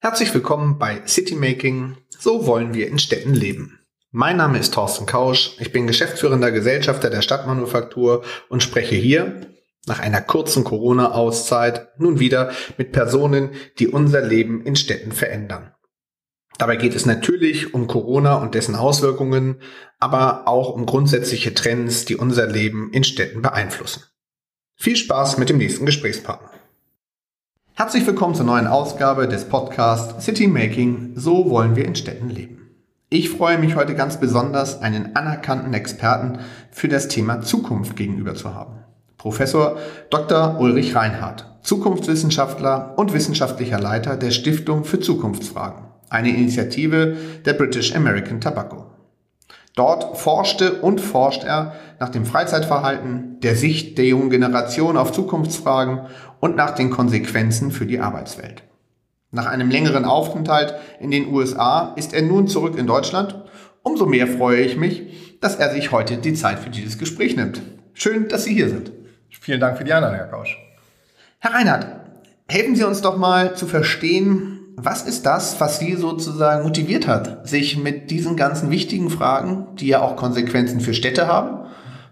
Herzlich willkommen bei Citymaking. So wollen wir in Städten leben. Mein Name ist Thorsten Kausch. Ich bin geschäftsführender Gesellschafter der Stadtmanufaktur und spreche hier nach einer kurzen Corona-Auszeit nun wieder mit Personen, die unser Leben in Städten verändern. Dabei geht es natürlich um Corona und dessen Auswirkungen, aber auch um grundsätzliche Trends, die unser Leben in Städten beeinflussen. Viel Spaß mit dem nächsten Gesprächspartner. Herzlich willkommen zur neuen Ausgabe des Podcasts City Making. So wollen wir in Städten leben. Ich freue mich heute ganz besonders, einen anerkannten Experten für das Thema Zukunft gegenüber zu haben. Professor Dr. Ulrich Reinhardt, Zukunftswissenschaftler und wissenschaftlicher Leiter der Stiftung für Zukunftsfragen, eine Initiative der British American Tobacco. Dort forschte und forscht er nach dem Freizeitverhalten, der Sicht der jungen Generation auf Zukunftsfragen und nach den Konsequenzen für die Arbeitswelt. Nach einem längeren Aufenthalt in den USA ist er nun zurück in Deutschland. Umso mehr freue ich mich, dass er sich heute die Zeit für dieses Gespräch nimmt. Schön, dass Sie hier sind. Vielen Dank für die Einladung, Herr Kausch. Herr Reinhardt, helfen Sie uns doch mal zu verstehen, was ist das, was Sie sozusagen motiviert hat, sich mit diesen ganzen wichtigen Fragen, die ja auch Konsequenzen für Städte haben,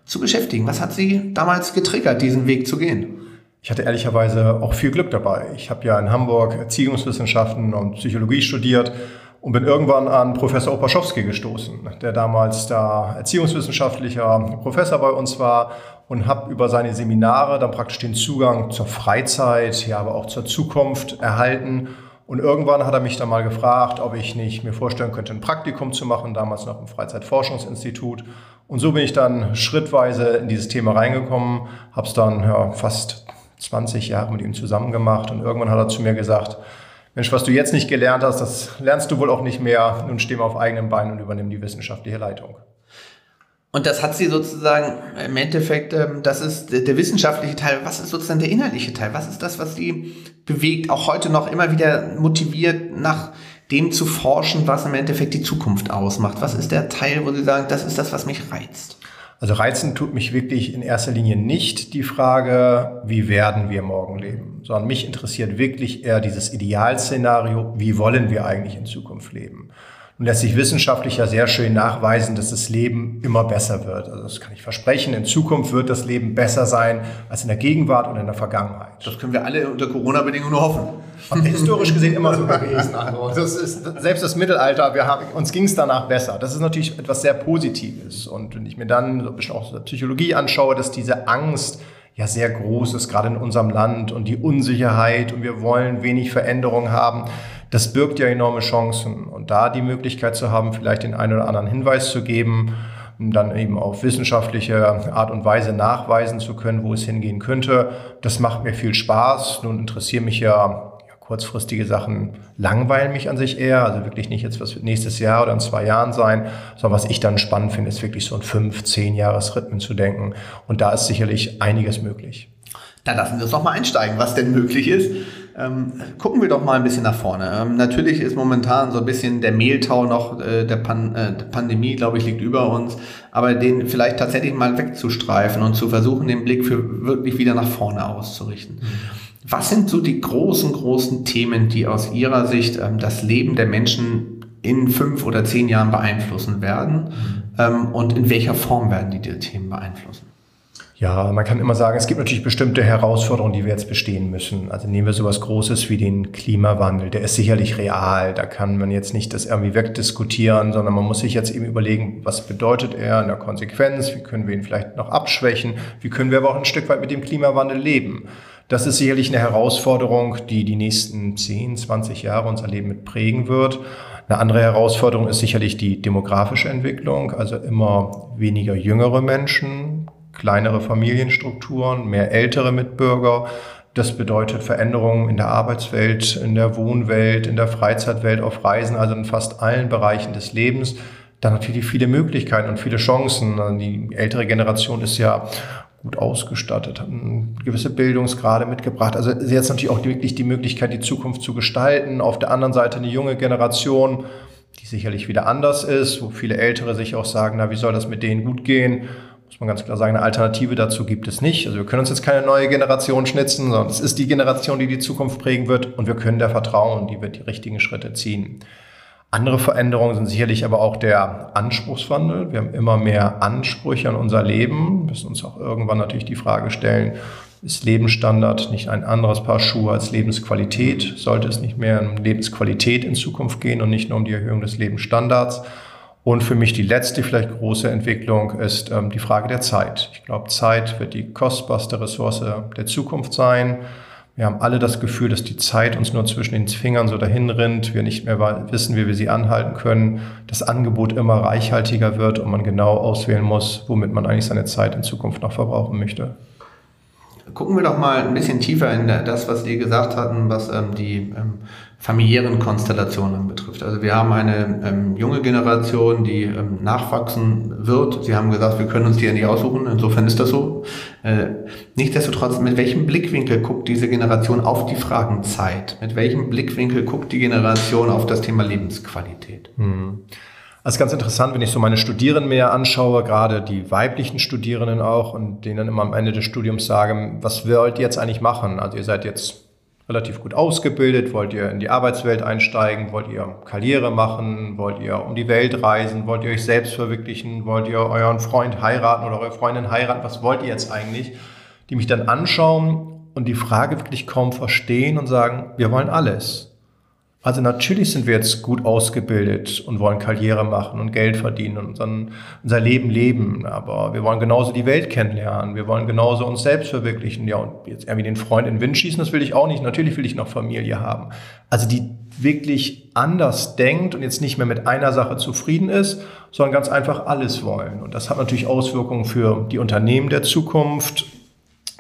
zu beschäftigen? Was hat Sie damals getriggert, diesen Weg zu gehen? Ich hatte ehrlicherweise auch viel Glück dabei. Ich habe ja in Hamburg Erziehungswissenschaften und Psychologie studiert und bin irgendwann an Professor Opaschowski gestoßen, der damals da erziehungswissenschaftlicher Professor bei uns war und habe über seine Seminare dann praktisch den Zugang zur Freizeit, ja, aber auch zur Zukunft erhalten und irgendwann hat er mich dann mal gefragt, ob ich nicht mir vorstellen könnte, ein Praktikum zu machen, damals noch im Freizeitforschungsinstitut. Und so bin ich dann schrittweise in dieses Thema reingekommen, habe es dann ja, fast 20 Jahre mit ihm zusammen gemacht und irgendwann hat er zu mir gesagt, Mensch, was du jetzt nicht gelernt hast, das lernst du wohl auch nicht mehr. Nun steh mal auf eigenen Beinen und übernimm die wissenschaftliche Leitung. Und das hat sie sozusagen im Endeffekt, ähm, das ist der wissenschaftliche Teil. Was ist sozusagen der innerliche Teil? Was ist das, was sie bewegt, auch heute noch immer wieder motiviert, nach dem zu forschen, was im Endeffekt die Zukunft ausmacht? Was ist der Teil, wo sie sagen, das ist das, was mich reizt? Also reizen tut mich wirklich in erster Linie nicht die Frage, wie werden wir morgen leben, sondern mich interessiert wirklich eher dieses Idealszenario, wie wollen wir eigentlich in Zukunft leben. Und lässt sich wissenschaftlich ja sehr schön nachweisen, dass das Leben immer besser wird. Also das kann ich versprechen. In Zukunft wird das Leben besser sein als in der Gegenwart oder in der Vergangenheit. Das können wir alle unter Corona-Bedingungen nur hoffen. Und historisch gesehen immer so gewesen. Also das ist selbst das Mittelalter, wir haben, uns ging es danach besser. Das ist natürlich etwas sehr Positives. Und wenn ich mir dann so ein bisschen auch Psychologie anschaue, dass diese Angst ja sehr groß ist, gerade in unserem Land und die Unsicherheit und wir wollen wenig Veränderung haben das birgt ja enorme Chancen. Und da die Möglichkeit zu haben, vielleicht den einen oder anderen Hinweis zu geben, um dann eben auf wissenschaftliche Art und Weise nachweisen zu können, wo es hingehen könnte, das macht mir viel Spaß. Nun interessieren mich ja kurzfristige Sachen langweilen mich an sich eher. Also wirklich nicht jetzt, was wird nächstes Jahr oder in zwei Jahren sein, sondern was ich dann spannend finde, ist wirklich so ein fünf, zehn Jahresrhythmen zu denken. Und da ist sicherlich einiges möglich. Dann lassen wir uns doch mal einsteigen, was denn möglich ist. Ähm, gucken wir doch mal ein bisschen nach vorne. Ähm, natürlich ist momentan so ein bisschen der Mehltau noch äh, der, Pan äh, der Pandemie, glaube ich, liegt über uns. Aber den vielleicht tatsächlich mal wegzustreifen und zu versuchen, den Blick für wirklich wieder nach vorne auszurichten. Mhm. Was sind so die großen, großen Themen, die aus Ihrer Sicht ähm, das Leben der Menschen in fünf oder zehn Jahren beeinflussen werden? Mhm. Ähm, und in welcher Form werden die, die Themen beeinflussen? Ja, man kann immer sagen, es gibt natürlich bestimmte Herausforderungen, die wir jetzt bestehen müssen. Also nehmen wir sowas Großes wie den Klimawandel. Der ist sicherlich real. Da kann man jetzt nicht das irgendwie wegdiskutieren, sondern man muss sich jetzt eben überlegen, was bedeutet er in der Konsequenz? Wie können wir ihn vielleicht noch abschwächen? Wie können wir aber auch ein Stück weit mit dem Klimawandel leben? Das ist sicherlich eine Herausforderung, die die nächsten 10, 20 Jahre unser Leben mit prägen wird. Eine andere Herausforderung ist sicherlich die demografische Entwicklung, also immer weniger jüngere Menschen, kleinere Familienstrukturen, mehr ältere Mitbürger. Das bedeutet Veränderungen in der Arbeitswelt, in der Wohnwelt, in der Freizeitwelt, auf Reisen, also in fast allen Bereichen des Lebens. Dann natürlich viele Möglichkeiten und viele Chancen. Die ältere Generation ist ja gut ausgestattet, hat gewisse Bildungsgrade mitgebracht. Also sie hat natürlich auch wirklich die Möglichkeit, die Zukunft zu gestalten. Auf der anderen Seite eine junge Generation, die sicherlich wieder anders ist, wo viele Ältere sich auch sagen, na, wie soll das mit denen gut gehen? Muss man ganz klar sagen, eine Alternative dazu gibt es nicht. Also wir können uns jetzt keine neue Generation schnitzen, sondern es ist die Generation, die die Zukunft prägen wird und wir können der vertrauen, die wird die richtigen Schritte ziehen. Andere Veränderungen sind sicherlich aber auch der Anspruchswandel. Wir haben immer mehr Ansprüche an unser Leben, wir müssen uns auch irgendwann natürlich die Frage stellen, ist Lebensstandard nicht ein anderes Paar Schuhe als Lebensqualität? Sollte es nicht mehr um Lebensqualität in Zukunft gehen und nicht nur um die Erhöhung des Lebensstandards? Und für mich die letzte, vielleicht große Entwicklung ist ähm, die Frage der Zeit. Ich glaube, Zeit wird die kostbarste Ressource der Zukunft sein. Wir haben alle das Gefühl, dass die Zeit uns nur zwischen den Fingern so dahin rinnt, wir nicht mehr wissen, wie wir sie anhalten können, das Angebot immer reichhaltiger wird und man genau auswählen muss, womit man eigentlich seine Zeit in Zukunft noch verbrauchen möchte. Gucken wir doch mal ein bisschen tiefer in das, was Sie gesagt hatten, was ähm, die ähm, familiären Konstellationen betrifft. Also wir haben eine ähm, junge Generation, die ähm, nachwachsen wird. Sie haben gesagt, wir können uns die ja nicht aussuchen. Insofern ist das so. Äh, nichtsdestotrotz, mit welchem Blickwinkel guckt diese Generation auf die Fragen Zeit? Mit welchem Blickwinkel guckt die Generation auf das Thema Lebensqualität? Hm. Also ganz interessant, wenn ich so meine Studierenden mehr anschaue, gerade die weiblichen Studierenden auch, und denen immer am Ende des Studiums sage, was wollt ihr jetzt eigentlich machen? Also ihr seid jetzt relativ gut ausgebildet, wollt ihr in die Arbeitswelt einsteigen, wollt ihr Karriere machen, wollt ihr um die Welt reisen, wollt ihr euch selbst verwirklichen, wollt ihr euren Freund heiraten oder eure Freundin heiraten, was wollt ihr jetzt eigentlich? Die mich dann anschauen und die Frage wirklich kaum verstehen und sagen, wir wollen alles. Also natürlich sind wir jetzt gut ausgebildet und wollen Karriere machen und Geld verdienen und unseren, unser Leben leben. Aber wir wollen genauso die Welt kennenlernen. Wir wollen genauso uns selbst verwirklichen. Ja, und jetzt irgendwie den Freund in den Wind schießen, das will ich auch nicht. Natürlich will ich noch Familie haben. Also die wirklich anders denkt und jetzt nicht mehr mit einer Sache zufrieden ist, sondern ganz einfach alles wollen. Und das hat natürlich Auswirkungen für die Unternehmen der Zukunft,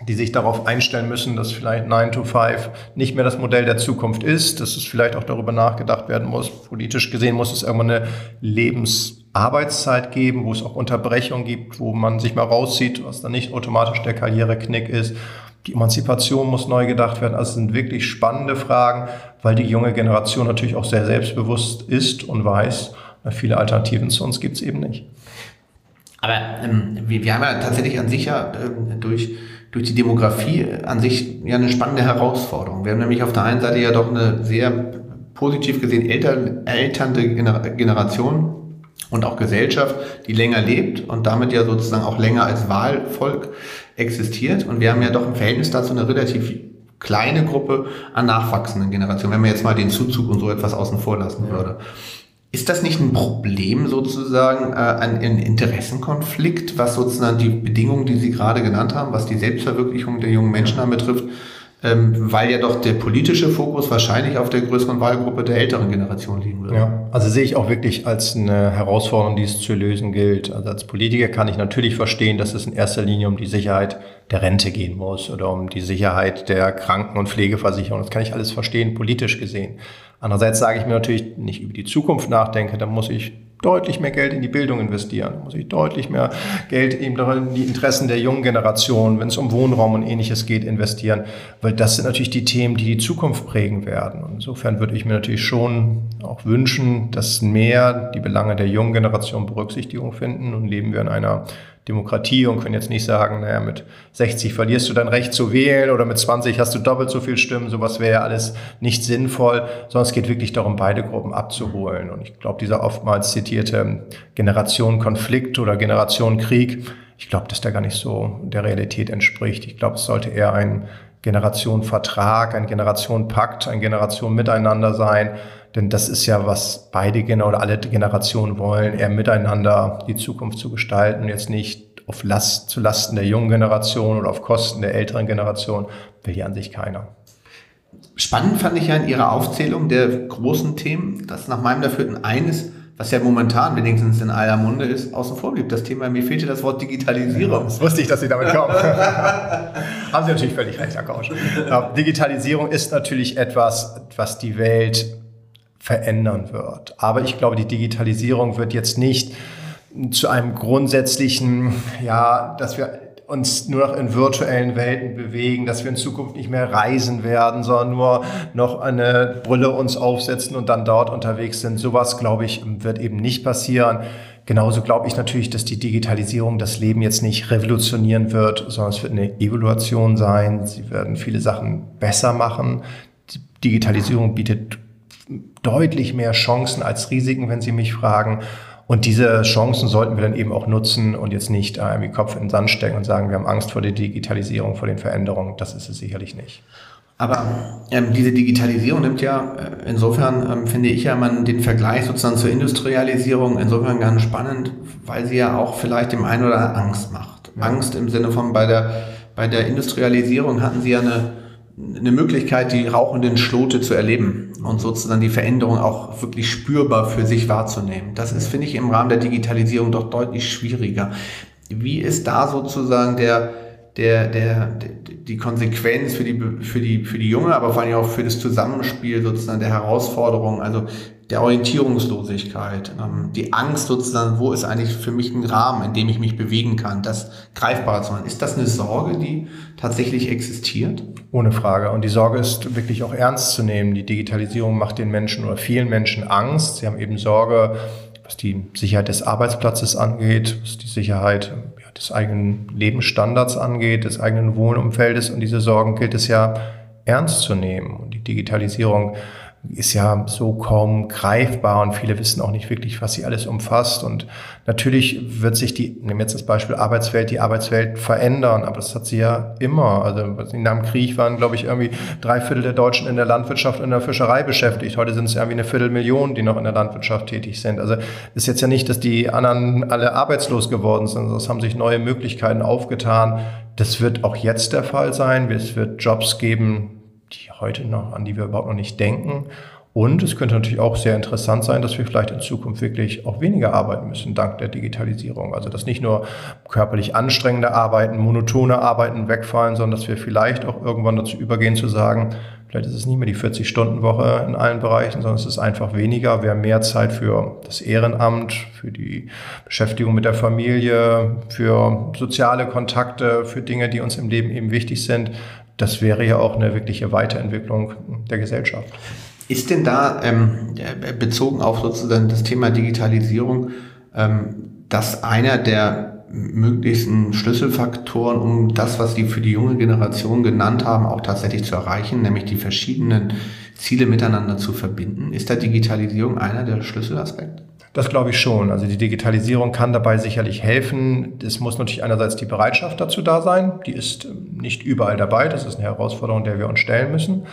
die sich darauf einstellen müssen, dass vielleicht 9 to 5 nicht mehr das Modell der Zukunft ist, dass es vielleicht auch darüber nachgedacht werden muss. Politisch gesehen muss es irgendwann eine Lebensarbeitszeit geben, wo es auch Unterbrechungen gibt, wo man sich mal rauszieht, was dann nicht automatisch der Karriereknick ist. Die Emanzipation muss neu gedacht werden. Also es sind wirklich spannende Fragen, weil die junge Generation natürlich auch sehr selbstbewusst ist und weiß, viele Alternativen zu uns gibt es eben nicht. Aber ähm, wir, wir haben ja tatsächlich an sich ja äh, durch durch die Demografie an sich ja eine spannende Herausforderung. Wir haben nämlich auf der einen Seite ja doch eine sehr positiv gesehen älternde Generation und auch Gesellschaft, die länger lebt und damit ja sozusagen auch länger als Wahlvolk existiert. Und wir haben ja doch im Verhältnis dazu eine relativ kleine Gruppe an nachwachsenden Generationen, wenn man jetzt mal den Zuzug und so etwas außen vor lassen würde. Ist das nicht ein Problem sozusagen, äh, ein, ein Interessenkonflikt, was sozusagen die Bedingungen, die Sie gerade genannt haben, was die Selbstverwirklichung der jungen Menschen anbetrifft, ähm, weil ja doch der politische Fokus wahrscheinlich auf der größeren Wahlgruppe der älteren Generation liegen würde. Ja, also sehe ich auch wirklich als eine Herausforderung, die es zu lösen gilt. Also als Politiker kann ich natürlich verstehen, dass es in erster Linie um die Sicherheit der Rente gehen muss oder um die Sicherheit der Kranken- und Pflegeversicherung. Das kann ich alles verstehen, politisch gesehen. Andererseits sage ich mir natürlich, nicht über die Zukunft nachdenke, dann muss ich deutlich mehr Geld in die Bildung investieren, muss ich deutlich mehr Geld eben in die Interessen der jungen Generation, wenn es um Wohnraum und ähnliches geht, investieren, weil das sind natürlich die Themen, die die Zukunft prägen werden. Und insofern würde ich mir natürlich schon auch wünschen, dass mehr die Belange der jungen Generation Berücksichtigung finden und leben wir in einer Demokratie und können jetzt nicht sagen, naja, mit 60 verlierst du dein Recht zu wählen oder mit 20 hast du doppelt so viel Stimmen. Sowas wäre ja alles nicht sinnvoll, sondern es geht wirklich darum, beide Gruppen abzuholen. Und ich glaube, dieser oftmals zitierte Generation Konflikt oder Generation Krieg, ich glaube, dass der gar nicht so der Realität entspricht. Ich glaube, es sollte eher ein Generation Vertrag, ein Generation Pakt, ein Generation Miteinander sein, denn das ist ja, was beide Gener oder alle Generationen wollen, eher miteinander die Zukunft zu gestalten und jetzt nicht auf Last, zu Lasten der jungen Generation oder auf Kosten der älteren Generation, will hier an sich keiner. Spannend fand ich ja in Ihrer Aufzählung der großen Themen, dass nach meinem Dafürten eines, was ja momentan wenigstens in aller Munde ist, außen vor blieb. Das Thema, mir fehlte das Wort Digitalisierung. Das wusste ich, dass Sie damit kommen. Haben Sie natürlich völlig recht, Herr Kausch. Digitalisierung ist natürlich etwas, was die Welt verändern wird. Aber ich glaube, die Digitalisierung wird jetzt nicht zu einem grundsätzlichen, ja, dass wir uns nur noch in virtuellen Welten bewegen, dass wir in Zukunft nicht mehr reisen werden, sondern nur noch eine Brille uns aufsetzen und dann dort unterwegs sind. Sowas, glaube ich, wird eben nicht passieren. Genauso glaube ich natürlich, dass die Digitalisierung das Leben jetzt nicht revolutionieren wird, sondern es wird eine Evaluation sein. Sie werden viele Sachen besser machen. Die Digitalisierung bietet deutlich mehr Chancen als Risiken, wenn Sie mich fragen. Und diese Chancen sollten wir dann eben auch nutzen und jetzt nicht äh, irgendwie Kopf in den Sand stecken und sagen, wir haben Angst vor der Digitalisierung, vor den Veränderungen. Das ist es sicherlich nicht. Aber ähm, diese Digitalisierung nimmt ja, äh, insofern ähm, finde ich ja man den Vergleich sozusagen zur Industrialisierung insofern ganz spannend, weil sie ja auch vielleicht dem einen oder anderen Angst macht. Angst im Sinne von bei der, bei der Industrialisierung hatten sie ja eine, eine Möglichkeit, die rauchenden Schlote zu erleben und sozusagen die Veränderung auch wirklich spürbar für sich wahrzunehmen. Das ist, finde ich, im Rahmen der Digitalisierung doch deutlich schwieriger. Wie ist da sozusagen der, der, der, die Konsequenz für die, für die, für die Junge, aber vor allem auch für das Zusammenspiel sozusagen der Herausforderungen, also der Orientierungslosigkeit, ähm, die Angst sozusagen, wo ist eigentlich für mich ein Rahmen, in dem ich mich bewegen kann, das greifbar zu machen. Ist das eine Sorge, die tatsächlich existiert? Ohne Frage. Und die Sorge ist wirklich auch ernst zu nehmen. Die Digitalisierung macht den Menschen oder vielen Menschen Angst. Sie haben eben Sorge, was die Sicherheit des Arbeitsplatzes angeht, was die Sicherheit ja, des eigenen Lebensstandards angeht, des eigenen Wohnumfeldes. Und diese Sorgen gilt es ja ernst zu nehmen. Und die Digitalisierung ist ja so kaum greifbar und viele wissen auch nicht wirklich, was sie alles umfasst. Und natürlich wird sich die, nehmen jetzt das Beispiel Arbeitswelt, die Arbeitswelt verändern, aber das hat sie ja immer. Also nach dem Krieg waren, glaube ich, irgendwie drei Viertel der Deutschen in der Landwirtschaft und in der Fischerei beschäftigt. Heute sind es irgendwie eine Viertelmillion, die noch in der Landwirtschaft tätig sind. Also ist jetzt ja nicht, dass die anderen alle arbeitslos geworden sind, sondern es haben sich neue Möglichkeiten aufgetan. Das wird auch jetzt der Fall sein. Es wird Jobs geben, die heute noch, an die wir überhaupt noch nicht denken. Und es könnte natürlich auch sehr interessant sein, dass wir vielleicht in Zukunft wirklich auch weniger arbeiten müssen, dank der Digitalisierung. Also dass nicht nur körperlich anstrengende Arbeiten, monotone Arbeiten wegfallen, sondern dass wir vielleicht auch irgendwann dazu übergehen zu sagen, vielleicht ist es nicht mehr die 40-Stunden-Woche in allen Bereichen, sondern es ist einfach weniger. Wir haben mehr Zeit für das Ehrenamt, für die Beschäftigung mit der Familie, für soziale Kontakte, für Dinge, die uns im Leben eben wichtig sind das wäre ja auch eine wirkliche Weiterentwicklung der Gesellschaft. Ist denn da ähm, bezogen auf sozusagen das Thema Digitalisierung, ähm, das einer der möglichsten Schlüsselfaktoren, um das, was Sie für die junge Generation genannt haben, auch tatsächlich zu erreichen, nämlich die verschiedenen Ziele miteinander zu verbinden? Ist da Digitalisierung einer der Schlüsselaspekte? Das glaube ich schon. Also die Digitalisierung kann dabei sicherlich helfen. Es muss natürlich einerseits die Bereitschaft dazu da sein. Die ist nicht überall dabei. Das ist eine Herausforderung, der wir uns stellen müssen.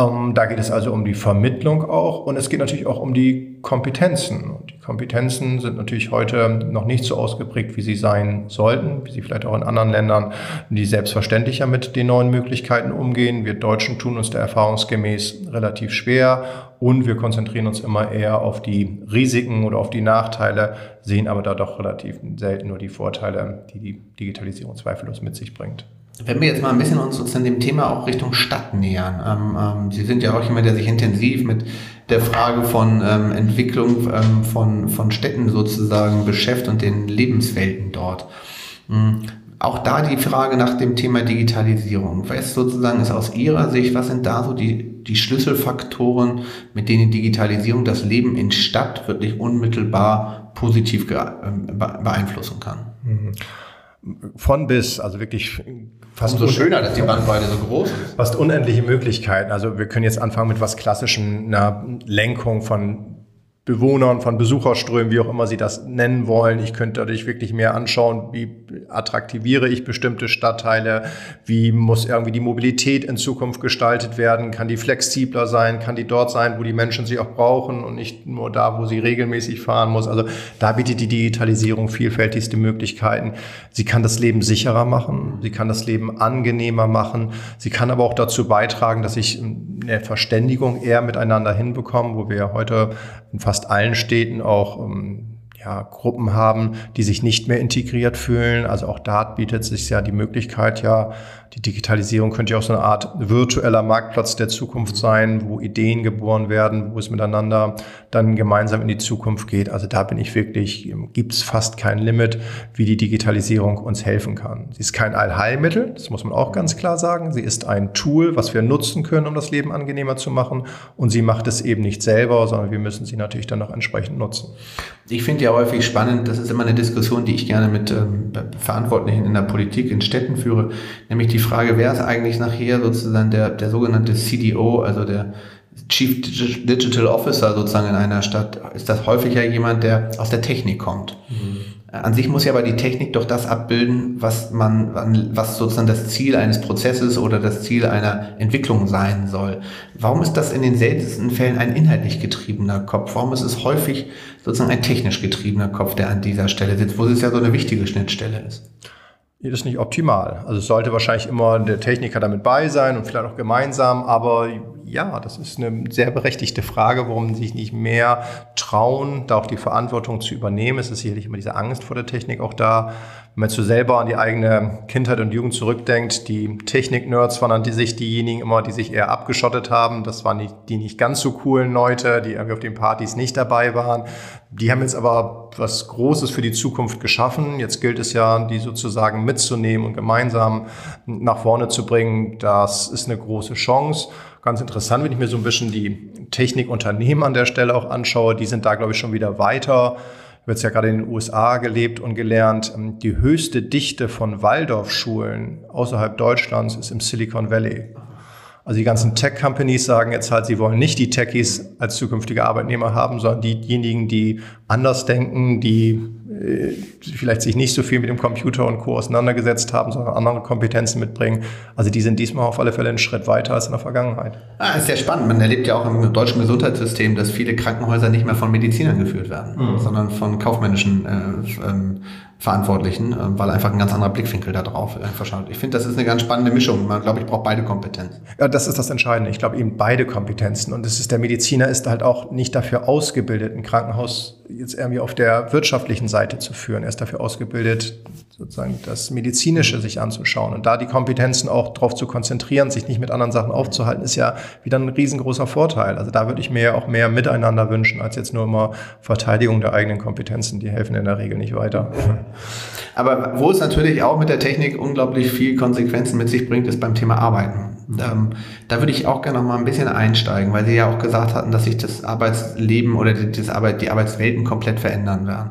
Ähm, da geht es also um die Vermittlung auch und es geht natürlich auch um die Kompetenzen. Und die Kompetenzen sind natürlich heute noch nicht so ausgeprägt, wie sie sein sollten, wie sie vielleicht auch in anderen Ländern, die selbstverständlicher mit den neuen Möglichkeiten umgehen. Wir Deutschen tun uns da erfahrungsgemäß relativ schwer und wir konzentrieren uns immer eher auf die Risiken oder auf die Nachteile, sehen aber da doch relativ selten nur die Vorteile, die die Digitalisierung zweifellos mit sich bringt. Wenn wir jetzt mal ein bisschen uns sozusagen dem Thema auch Richtung Stadt nähern. Ähm, ähm, Sie sind ja auch jemand, der sich intensiv mit der Frage von ähm, Entwicklung ähm, von, von Städten sozusagen beschäftigt und den Lebenswelten dort. Mhm. Auch da die Frage nach dem Thema Digitalisierung. Was sozusagen ist aus Ihrer Sicht, was sind da so die, die Schlüsselfaktoren, mit denen Digitalisierung das Leben in Stadt wirklich unmittelbar positiv ähm, beeinflussen kann? Mhm von bis, also wirklich fast so schöner, dass die Bandbreite so groß ist. Fast unendliche Möglichkeiten. Also wir können jetzt anfangen mit was Klassischem, einer Lenkung von Bewohnern, von Besucherströmen, wie auch immer Sie das nennen wollen. Ich könnte dadurch wirklich mehr anschauen, wie attraktiviere ich bestimmte Stadtteile, wie muss irgendwie die Mobilität in Zukunft gestaltet werden, kann die flexibler sein, kann die dort sein, wo die Menschen sie auch brauchen und nicht nur da, wo sie regelmäßig fahren muss. Also da bietet die Digitalisierung vielfältigste Möglichkeiten. Sie kann das Leben sicherer machen, sie kann das Leben angenehmer machen, sie kann aber auch dazu beitragen, dass ich eine Verständigung eher miteinander hinbekomme, wo wir heute in fast allen Städten auch ähm, ja, Gruppen haben, die sich nicht mehr integriert fühlen. Also auch da bietet sich ja die Möglichkeit, ja, Die Digitalisierung könnte ja auch so eine Art virtueller Marktplatz der Zukunft sein, wo Ideen geboren werden, wo es miteinander dann gemeinsam in die Zukunft geht. Also da bin ich wirklich, gibt es fast kein Limit, wie die Digitalisierung uns helfen kann. Sie ist kein Allheilmittel, das muss man auch ganz klar sagen. Sie ist ein Tool, was wir nutzen können, um das Leben angenehmer zu machen. Und sie macht es eben nicht selber, sondern wir müssen sie natürlich dann auch entsprechend nutzen. Ich finde ja häufig spannend, das ist immer eine Diskussion, die ich gerne mit ähm, Verantwortlichen in der Politik in Städten führe, nämlich die Frage, wer ist eigentlich nachher sozusagen der, der sogenannte CDO, also der Chief Digital Officer sozusagen in einer Stadt? Ist das häufiger jemand, der aus der Technik kommt? Mhm. An sich muss ja aber die Technik doch das abbilden, was man, was sozusagen das Ziel eines Prozesses oder das Ziel einer Entwicklung sein soll. Warum ist das in den seltensten Fällen ein inhaltlich getriebener Kopf? Warum ist es häufig sozusagen ein technisch getriebener Kopf, der an dieser Stelle sitzt, wo es ja so eine wichtige Schnittstelle ist? Ist nicht optimal. Also es sollte wahrscheinlich immer der Techniker damit bei sein und vielleicht auch gemeinsam, aber ja, das ist eine sehr berechtigte Frage, warum sich nicht mehr trauen, da auch die Verantwortung zu übernehmen. Es ist sicherlich immer diese Angst vor der Technik auch da. Wenn man so selber an die eigene Kindheit und Jugend zurückdenkt, die Technik-Nerds waren an die sich diejenigen immer, die sich eher abgeschottet haben. Das waren die, die nicht ganz so coolen Leute, die irgendwie auf den Partys nicht dabei waren. Die haben jetzt aber was Großes für die Zukunft geschaffen. Jetzt gilt es ja, die sozusagen mitzunehmen und gemeinsam nach vorne zu bringen. Das ist eine große Chance. Ganz interessant, wenn ich mir so ein bisschen die Technikunternehmen an der Stelle auch anschaue. Die sind da, glaube ich, schon wieder weiter wird es ja gerade in den USA gelebt und gelernt. Ähm, die höchste Dichte von Waldorfschulen außerhalb Deutschlands ist im Silicon Valley. Also die ganzen Tech-Companies sagen jetzt halt, sie wollen nicht die Techies als zukünftige Arbeitnehmer haben, sondern diejenigen, die anders denken, die äh, vielleicht sich nicht so viel mit dem Computer und Co. auseinandergesetzt haben, sondern andere Kompetenzen mitbringen. Also die sind diesmal auf alle Fälle einen Schritt weiter als in der Vergangenheit. Ah, ist sehr spannend. Man erlebt ja auch im deutschen Gesundheitssystem, dass viele Krankenhäuser nicht mehr von Medizinern geführt werden, mhm. sondern von kaufmännischen äh, ähm, Verantwortlichen, äh, weil einfach ein ganz anderer Blickwinkel da drauf einfach schaut. Ich finde, das ist eine ganz spannende Mischung. Man glaube ich braucht beide Kompetenzen. Ja, das ist das Entscheidende. Ich glaube eben beide Kompetenzen. Und es ist der Mediziner ist halt auch nicht dafür ausgebildet, ein Krankenhaus jetzt irgendwie auf der wirtschaftlichen Seite zu führen. Er ist dafür ausgebildet, sozusagen das Medizinische sich anzuschauen und da die Kompetenzen auch darauf zu konzentrieren, sich nicht mit anderen Sachen aufzuhalten, ist ja wieder ein riesengroßer Vorteil. Also da würde ich mir auch mehr Miteinander wünschen, als jetzt nur immer Verteidigung der eigenen Kompetenzen. Die helfen in der Regel nicht weiter. Aber wo es natürlich auch mit der Technik unglaublich viel Konsequenzen mit sich bringt, ist beim Thema Arbeiten. Ähm, da würde ich auch gerne noch mal ein bisschen einsteigen, weil Sie ja auch gesagt hatten, dass sich das Arbeitsleben oder die, Arbeit, die Arbeitswelten komplett verändern werden.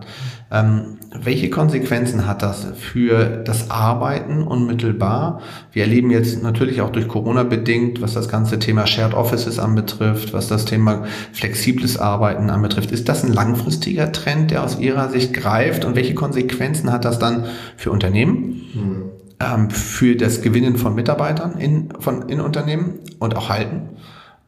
Ähm, welche Konsequenzen hat das für das Arbeiten unmittelbar? Wir erleben jetzt natürlich auch durch Corona bedingt, was das ganze Thema Shared Offices anbetrifft, was das Thema flexibles Arbeiten anbetrifft. Ist das ein langfristiger Trend, der aus Ihrer Sicht greift? Und welche Konsequenzen hat das dann für Unternehmen? Hm. Ähm, für das Gewinnen von Mitarbeitern in, von, in Unternehmen und auch halten?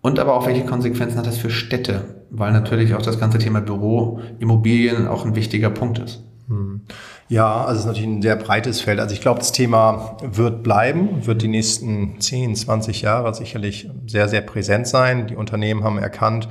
Und aber auch welche Konsequenzen hat das für Städte? Weil natürlich auch das ganze Thema Büro, Immobilien auch ein wichtiger Punkt ist. Hm. Ja, also es ist natürlich ein sehr breites Feld. Also ich glaube, das Thema wird bleiben, wird die nächsten 10, 20 Jahre sicherlich sehr, sehr präsent sein. Die Unternehmen haben erkannt,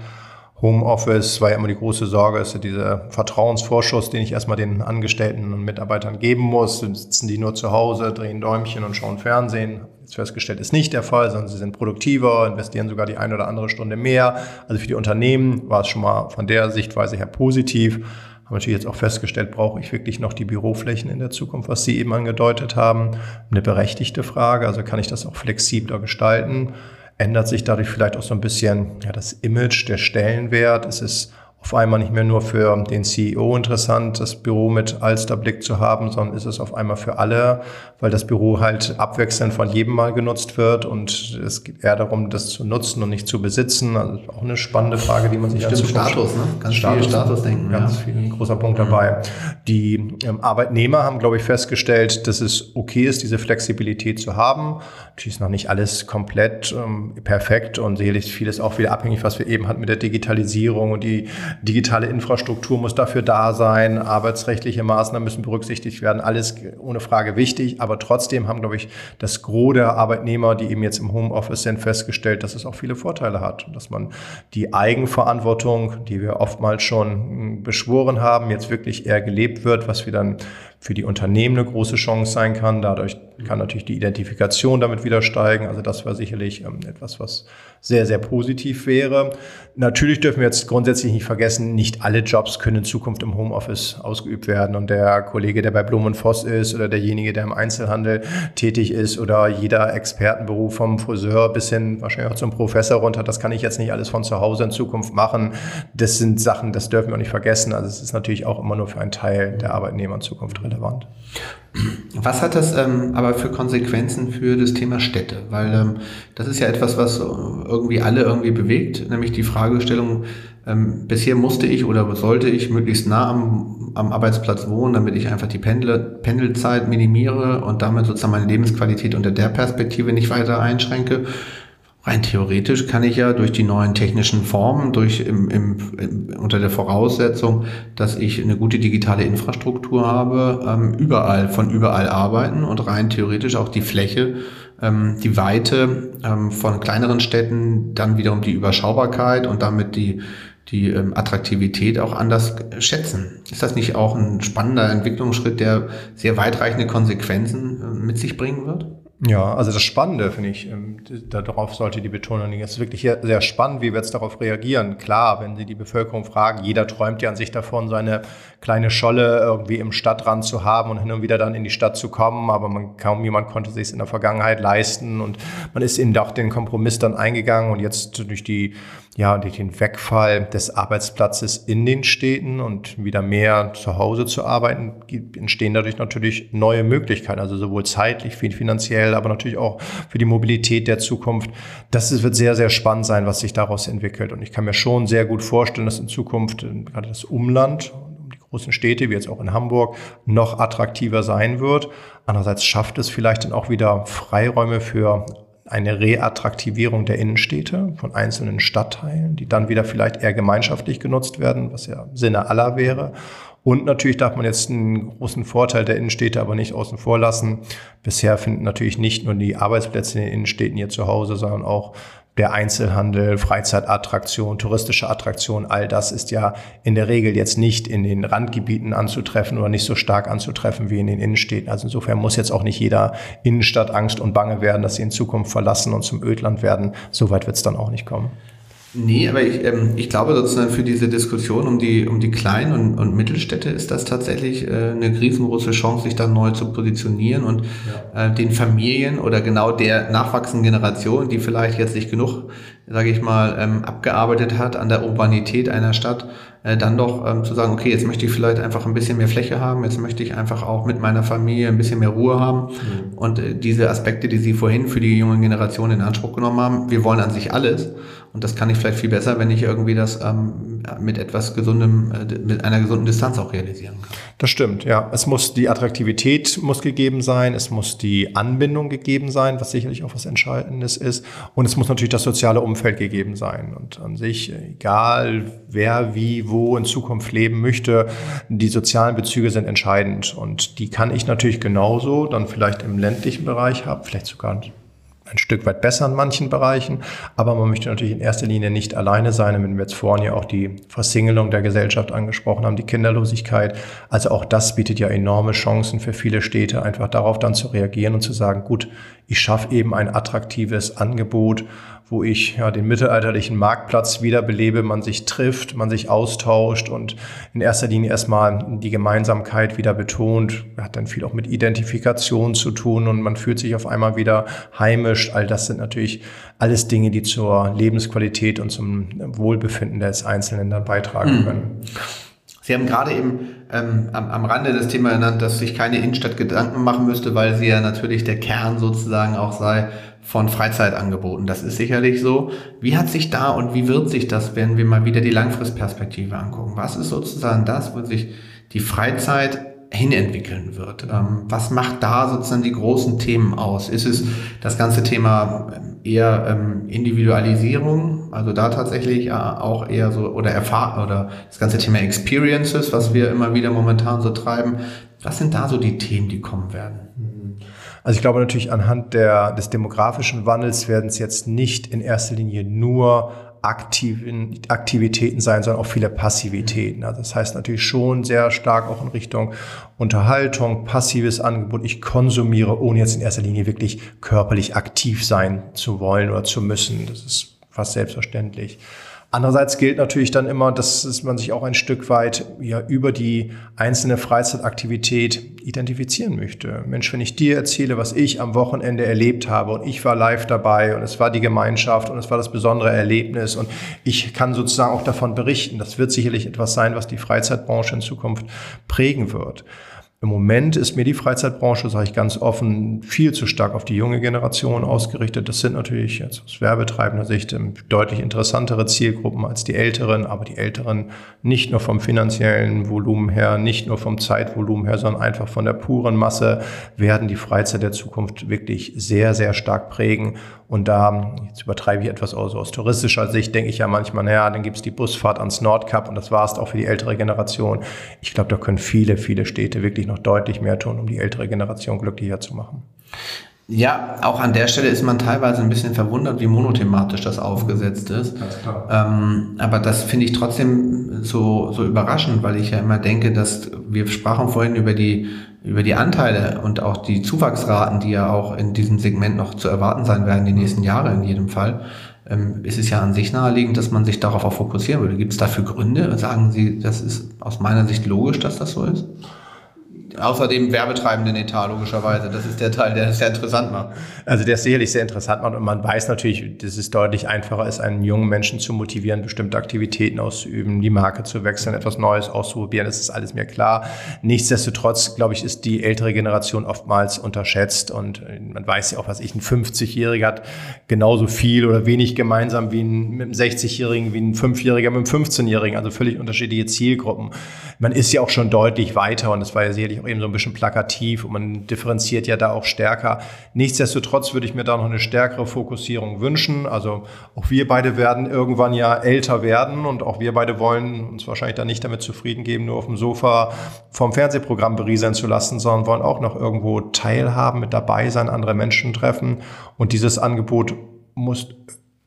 Homeoffice war ja immer die große Sorge, ist ja dieser Vertrauensvorschuss, den ich erstmal den Angestellten und Mitarbeitern geben muss. Dann sitzen die nur zu Hause, drehen Däumchen und schauen Fernsehen. Jetzt festgestellt ist nicht der Fall, sondern sie sind produktiver, investieren sogar die eine oder andere Stunde mehr. Also für die Unternehmen war es schon mal von der Sichtweise her positiv. Haben natürlich jetzt auch festgestellt, brauche ich wirklich noch die Büroflächen in der Zukunft, was Sie eben angedeutet haben. Eine berechtigte Frage, also kann ich das auch flexibler gestalten ändert sich dadurch vielleicht auch so ein bisschen ja, das Image, der Stellenwert. Es ist auf einmal nicht mehr nur für den CEO interessant, das Büro mit Alsterblick zu haben, sondern ist es auf einmal für alle, weil das Büro halt abwechselnd von jedem Mal genutzt wird und es geht eher darum, das zu nutzen und nicht zu besitzen. Also auch eine spannende Frage, die man sich Stimmt, Status, ne? Ganz Status, viel Status denken. Ganz ja. viel, ein großer Punkt mhm. dabei. Die ähm, Arbeitnehmer haben, glaube ich, festgestellt, dass es okay ist, diese Flexibilität zu haben. Natürlich ist noch nicht alles komplett ähm, perfekt und sicherlich vieles auch wieder abhängig, was wir eben hatten mit der Digitalisierung und die digitale Infrastruktur muss dafür da sein, arbeitsrechtliche Maßnahmen müssen berücksichtigt werden, alles ohne Frage wichtig, aber trotzdem haben, glaube ich, das Gros der Arbeitnehmer, die eben jetzt im Homeoffice sind, festgestellt, dass es auch viele Vorteile hat dass man die Eigenverantwortung, die wir oftmals schon hm, beschworen haben, jetzt wirklich eher gelebt wird, was wir dann für die Unternehmen eine große Chance sein kann. Dadurch kann natürlich die Identifikation damit wieder steigen. Also das war sicherlich ähm, etwas, was sehr, sehr positiv wäre. Natürlich dürfen wir jetzt grundsätzlich nicht vergessen, nicht alle Jobs können in Zukunft im Homeoffice ausgeübt werden. Und der Kollege, der bei Blum und Voss ist oder derjenige, der im Einzelhandel tätig ist oder jeder Expertenberuf vom Friseur bis hin wahrscheinlich auch zum Professor runter, das kann ich jetzt nicht alles von zu Hause in Zukunft machen. Das sind Sachen, das dürfen wir nicht vergessen. Also es ist natürlich auch immer nur für einen Teil der Arbeitnehmer in Zukunft relevant. Was hat das ähm, aber für Konsequenzen für das Thema Städte? Weil ähm, das ist ja etwas, was irgendwie alle irgendwie bewegt, nämlich die Fragestellung, ähm, bisher musste ich oder sollte ich möglichst nah am, am Arbeitsplatz wohnen, damit ich einfach die Pendel, Pendelzeit minimiere und damit sozusagen meine Lebensqualität unter der Perspektive nicht weiter einschränke. Rein theoretisch kann ich ja durch die neuen technischen Formen, durch im, im, im, unter der Voraussetzung, dass ich eine gute digitale Infrastruktur habe, ähm, überall von überall arbeiten und rein theoretisch auch die Fläche, ähm, die Weite ähm, von kleineren Städten, dann wiederum die Überschaubarkeit und damit die die ähm, Attraktivität auch anders schätzen. Ist das nicht auch ein spannender Entwicklungsschritt, der sehr weitreichende Konsequenzen äh, mit sich bringen wird? Ja, also das Spannende finde ich, ähm, darauf sollte die Betonung liegen. Es ist wirklich sehr spannend, wie wir jetzt darauf reagieren. Klar, wenn Sie die Bevölkerung fragen, jeder träumt ja an sich davon, seine kleine Scholle irgendwie im Stadtrand zu haben und hin und wieder dann in die Stadt zu kommen, aber man, kaum jemand konnte sich es in der Vergangenheit leisten und man ist eben doch den Kompromiss dann eingegangen und jetzt durch die ja, durch den Wegfall des Arbeitsplatzes in den Städten und wieder mehr zu Hause zu arbeiten, entstehen dadurch natürlich neue Möglichkeiten, also sowohl zeitlich wie finanziell, aber natürlich auch für die Mobilität der Zukunft. Das wird sehr, sehr spannend sein, was sich daraus entwickelt. Und ich kann mir schon sehr gut vorstellen, dass in Zukunft äh, gerade das Umland die großen Städte, wie jetzt auch in Hamburg, noch attraktiver sein wird. Andererseits schafft es vielleicht dann auch wieder Freiräume für eine Reattraktivierung der Innenstädte von einzelnen Stadtteilen, die dann wieder vielleicht eher gemeinschaftlich genutzt werden, was ja Sinne aller wäre. Und natürlich darf man jetzt einen großen Vorteil der Innenstädte aber nicht außen vor lassen. Bisher finden natürlich nicht nur die Arbeitsplätze in den Innenstädten hier zu Hause, sondern auch der Einzelhandel, Freizeitattraktion, touristische Attraktion, all das ist ja in der Regel jetzt nicht in den Randgebieten anzutreffen oder nicht so stark anzutreffen wie in den Innenstädten. Also insofern muss jetzt auch nicht jeder Innenstadt Angst und Bange werden, dass sie in Zukunft verlassen und zum Ödland werden. So weit wird es dann auch nicht kommen. Nee, aber ich, ähm, ich glaube sozusagen für diese Diskussion um die, um die Klein- und, und Mittelstädte ist das tatsächlich äh, eine riesengroße Chance, sich da neu zu positionieren und ja. äh, den Familien oder genau der nachwachsenden Generation, die vielleicht jetzt nicht genug, sage ich mal, ähm, abgearbeitet hat an der Urbanität einer Stadt, äh, dann doch ähm, zu sagen, okay, jetzt möchte ich vielleicht einfach ein bisschen mehr Fläche haben, jetzt möchte ich einfach auch mit meiner Familie ein bisschen mehr Ruhe haben. Mhm. Und äh, diese Aspekte, die Sie vorhin für die junge Generation in Anspruch genommen haben, wir wollen an sich alles. Und das kann ich vielleicht viel besser, wenn ich irgendwie das ähm, mit etwas gesundem, äh, mit einer gesunden Distanz auch realisieren kann. Das stimmt, ja. Es muss die Attraktivität muss gegeben sein, es muss die Anbindung gegeben sein, was sicherlich auch was Entscheidendes ist. Und es muss natürlich das soziale Umfeld gegeben sein. Und an sich, egal wer wie wo in Zukunft leben möchte, die sozialen Bezüge sind entscheidend. Und die kann ich natürlich genauso dann vielleicht im ländlichen Bereich haben, vielleicht sogar ein Stück weit besser in manchen Bereichen, aber man möchte natürlich in erster Linie nicht alleine sein, wenn wir jetzt vorhin ja auch die Versingelung der Gesellschaft angesprochen haben, die Kinderlosigkeit. Also auch das bietet ja enorme Chancen für viele Städte, einfach darauf dann zu reagieren und zu sagen, gut, ich schaffe eben ein attraktives Angebot wo ich ja den mittelalterlichen Marktplatz wiederbelebe, man sich trifft, man sich austauscht und in erster Linie erstmal die Gemeinsamkeit wieder betont. Hat dann viel auch mit Identifikation zu tun und man fühlt sich auf einmal wieder heimisch. All das sind natürlich alles Dinge, die zur Lebensqualität und zum Wohlbefinden des Einzelnen dann beitragen mhm. können. Sie haben gerade eben ähm, am, am Rande das Thema genannt, dass sich keine Innenstadt Gedanken machen müsste, weil sie ja natürlich der Kern sozusagen auch sei von Freizeitangeboten. Das ist sicherlich so. Wie hat sich da und wie wird sich das, wenn wir mal wieder die Langfristperspektive angucken? Was ist sozusagen das, wo sich die Freizeit hinentwickeln wird? Ähm, was macht da sozusagen die großen Themen aus? Ist es das ganze Thema ähm, eher ähm, Individualisierung, also da tatsächlich äh, auch eher so oder erfahr oder das ganze Thema Experiences, was wir immer wieder momentan so treiben? Was sind da so die Themen, die kommen werden? Also ich glaube natürlich anhand der, des demografischen Wandels werden es jetzt nicht in erster Linie nur aktiven Aktivitäten sein, sondern auch viele Passivitäten. Also das heißt natürlich schon sehr stark auch in Richtung Unterhaltung, passives Angebot. Ich konsumiere, ohne jetzt in erster Linie wirklich körperlich aktiv sein zu wollen oder zu müssen. Das ist fast selbstverständlich. Andererseits gilt natürlich dann immer, dass man sich auch ein Stück weit ja über die einzelne Freizeitaktivität identifizieren möchte. Mensch, wenn ich dir erzähle, was ich am Wochenende erlebt habe und ich war live dabei und es war die Gemeinschaft und es war das besondere Erlebnis und ich kann sozusagen auch davon berichten, das wird sicherlich etwas sein, was die Freizeitbranche in Zukunft prägen wird. Im Moment ist mir die Freizeitbranche, sage ich ganz offen, viel zu stark auf die junge Generation ausgerichtet. Das sind natürlich jetzt aus werbetreibender Sicht ähm, deutlich interessantere Zielgruppen als die Älteren, aber die Älteren nicht nur vom finanziellen Volumen her, nicht nur vom Zeitvolumen her, sondern einfach von der puren Masse werden die Freizeit der Zukunft wirklich sehr, sehr stark prägen. Und da, jetzt übertreibe ich etwas aus, aus touristischer Sicht, denke ich ja manchmal, naja, dann gibt's die Busfahrt ans Nordkap und das war's auch für die ältere Generation. Ich glaube, da können viele, viele Städte wirklich noch deutlich mehr tun, um die ältere Generation glücklicher zu machen. Ja, auch an der Stelle ist man teilweise ein bisschen verwundert, wie monothematisch das aufgesetzt ist. Ähm, aber das finde ich trotzdem so, so überraschend, weil ich ja immer denke, dass wir sprachen vorhin über die über die Anteile und auch die Zuwachsraten, die ja auch in diesem Segment noch zu erwarten sein werden, die nächsten Jahre in jedem Fall, ähm, ist es ja an sich naheliegend, dass man sich darauf auch fokussieren würde. Gibt es dafür Gründe? Sagen Sie, das ist aus meiner Sicht logisch, dass das so ist? Außerdem werbetreibenden Etat, logischerweise. Das ist der Teil, der es sehr interessant macht. Also der ist sicherlich sehr interessant macht und man weiß natürlich, dass es deutlich einfacher ist, einen jungen Menschen zu motivieren, bestimmte Aktivitäten auszuüben, die Marke zu wechseln, etwas Neues auszuprobieren. Das ist alles mir klar. Nichtsdestotrotz, glaube ich, ist die ältere Generation oftmals unterschätzt und man weiß ja auch, was ich, ein 50-Jähriger hat genauso viel oder wenig gemeinsam wie ein, mit einem 60-Jährigen, wie ein 5-Jähriger mit einem 15-Jährigen, also völlig unterschiedliche Zielgruppen. Man ist ja auch schon deutlich weiter und das war ja sicherlich auch eben so ein bisschen plakativ und man differenziert ja da auch stärker. Nichtsdestotrotz würde ich mir da noch eine stärkere Fokussierung wünschen. Also auch wir beide werden irgendwann ja älter werden und auch wir beide wollen uns wahrscheinlich dann nicht damit zufrieden geben, nur auf dem Sofa vom Fernsehprogramm berieseln zu lassen, sondern wollen auch noch irgendwo teilhaben, mit dabei sein, andere Menschen treffen und dieses Angebot muss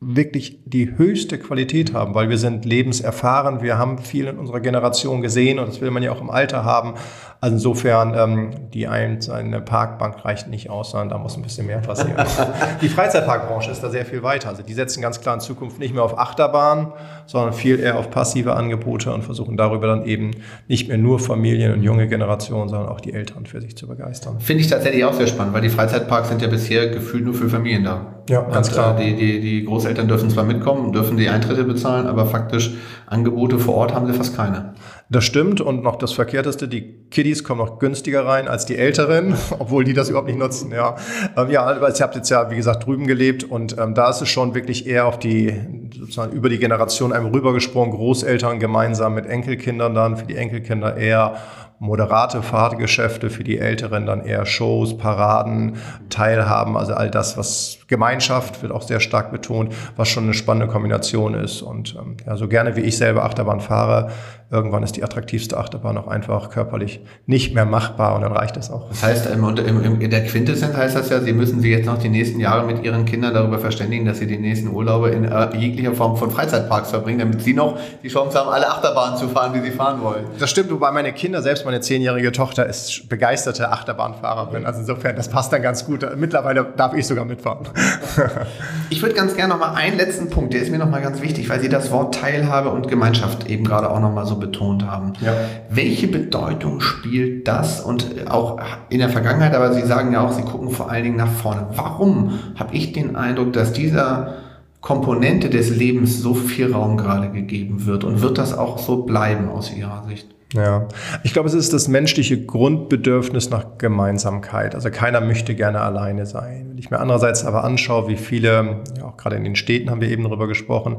wirklich die höchste Qualität haben, weil wir sind lebenserfahren, wir haben viel in unserer Generation gesehen und das will man ja auch im Alter haben. Also insofern, ähm, die ein, eine Parkbank reicht nicht aus, sondern da muss ein bisschen mehr passieren. die Freizeitparkbranche ist da sehr viel weiter. Also die setzen ganz klar in Zukunft nicht mehr auf Achterbahn, sondern viel eher auf passive Angebote und versuchen darüber dann eben nicht mehr nur Familien und junge Generationen, sondern auch die Eltern für sich zu begeistern. Finde ich tatsächlich auch sehr spannend, weil die Freizeitparks sind ja bisher gefühlt nur für Familien da. Ja, ganz und, klar. Äh, die, die, die Großeltern dürfen zwar mitkommen, dürfen die Eintritte bezahlen, aber faktisch Angebote vor Ort haben sie fast keine. Das stimmt und noch das Verkehrteste, die Kiddies kommen noch günstiger rein als die Älteren, obwohl die das überhaupt nicht nutzen. Ja, ähm, ja aber ich habe jetzt ja, wie gesagt, drüben gelebt und ähm, da ist es schon wirklich eher auf die, sozusagen über die Generation einem rübergesprungen, Großeltern gemeinsam mit Enkelkindern dann, für die Enkelkinder eher moderate Fahrgeschäfte, für die Älteren dann eher Shows, Paraden, Teilhaben, also all das, was Gemeinschaft wird auch sehr stark betont, was schon eine spannende Kombination ist. Und ähm, ja, so gerne wie ich selber Achterbahn fahre, irgendwann ist die attraktivste Achterbahn auch einfach körperlich nicht mehr machbar und dann reicht das auch. Das heißt, in der Quintessenz heißt das ja, Sie müssen sich jetzt noch die nächsten Jahre mit Ihren Kindern darüber verständigen, dass Sie die nächsten Urlaube in äh, jeglicher Form von Freizeitparks verbringen, damit Sie noch die Chance haben, alle Achterbahnen zu fahren, die Sie fahren wollen. Das stimmt, wobei meine Kinder, selbst meine zehnjährige Tochter, ist begeisterte Achterbahnfahrerin. Also insofern, das passt dann ganz gut. Mittlerweile darf ich sogar mitfahren. ich würde ganz gerne noch mal einen letzten Punkt, der ist mir noch mal ganz wichtig, weil Sie das Wort Teilhabe und Gemeinschaft eben gerade auch noch mal so betont haben. Ja. Welche Bedeutung spielt das und auch in der Vergangenheit, aber Sie sagen ja auch, Sie gucken vor allen Dingen nach vorne. Warum habe ich den Eindruck, dass dieser Komponente des Lebens so viel Raum gerade gegeben wird und wird das auch so bleiben aus Ihrer Sicht? Ja, ich glaube, es ist das menschliche Grundbedürfnis nach Gemeinsamkeit. Also keiner möchte gerne alleine sein. Wenn ich mir andererseits aber anschaue, wie viele, ja, auch gerade in den Städten haben wir eben darüber gesprochen,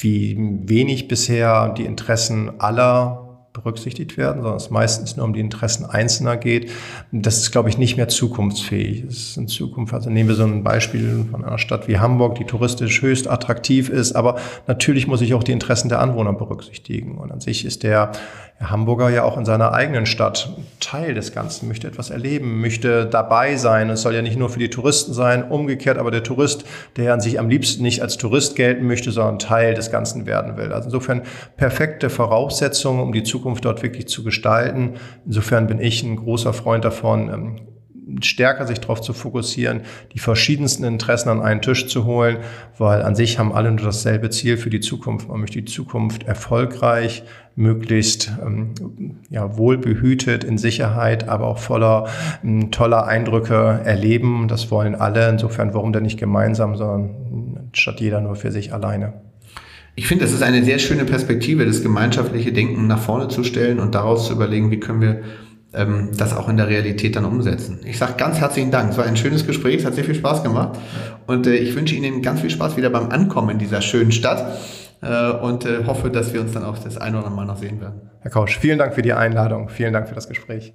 wie wenig bisher die Interessen aller berücksichtigt werden, sondern es meistens nur um die Interessen Einzelner geht. Das ist, glaube ich, nicht mehr zukunftsfähig. Es ist in Zukunft, also nehmen wir so ein Beispiel von einer Stadt wie Hamburg, die touristisch höchst attraktiv ist, aber natürlich muss ich auch die Interessen der Anwohner berücksichtigen. Und an sich ist der Hamburger ja auch in seiner eigenen Stadt Teil des Ganzen, möchte etwas erleben, möchte dabei sein. Es soll ja nicht nur für die Touristen sein, umgekehrt, aber der Tourist, der an sich am liebsten nicht als Tourist gelten möchte, sondern Teil des Ganzen werden will. Also insofern perfekte Voraussetzungen, um die Zukunft dort wirklich zu gestalten. Insofern bin ich ein großer Freund davon, ähm, stärker sich darauf zu fokussieren, die verschiedensten Interessen an einen Tisch zu holen, weil an sich haben alle nur dasselbe Ziel für die Zukunft. Man möchte die Zukunft erfolgreich, möglichst ähm, ja, wohlbehütet, in Sicherheit, aber auch voller ähm, toller Eindrücke erleben. Das wollen alle. Insofern, warum denn nicht gemeinsam, sondern statt jeder nur für sich alleine. Ich finde, es ist eine sehr schöne Perspektive, das gemeinschaftliche Denken nach vorne zu stellen und daraus zu überlegen, wie können wir ähm, das auch in der Realität dann umsetzen. Ich sage ganz herzlichen Dank. Es war ein schönes Gespräch, es hat sehr viel Spaß gemacht. Und äh, ich wünsche Ihnen ganz viel Spaß wieder beim Ankommen in dieser schönen Stadt äh, und äh, hoffe, dass wir uns dann auch das ein oder andere Mal noch sehen werden. Herr Kausch, vielen Dank für die Einladung. Vielen Dank für das Gespräch.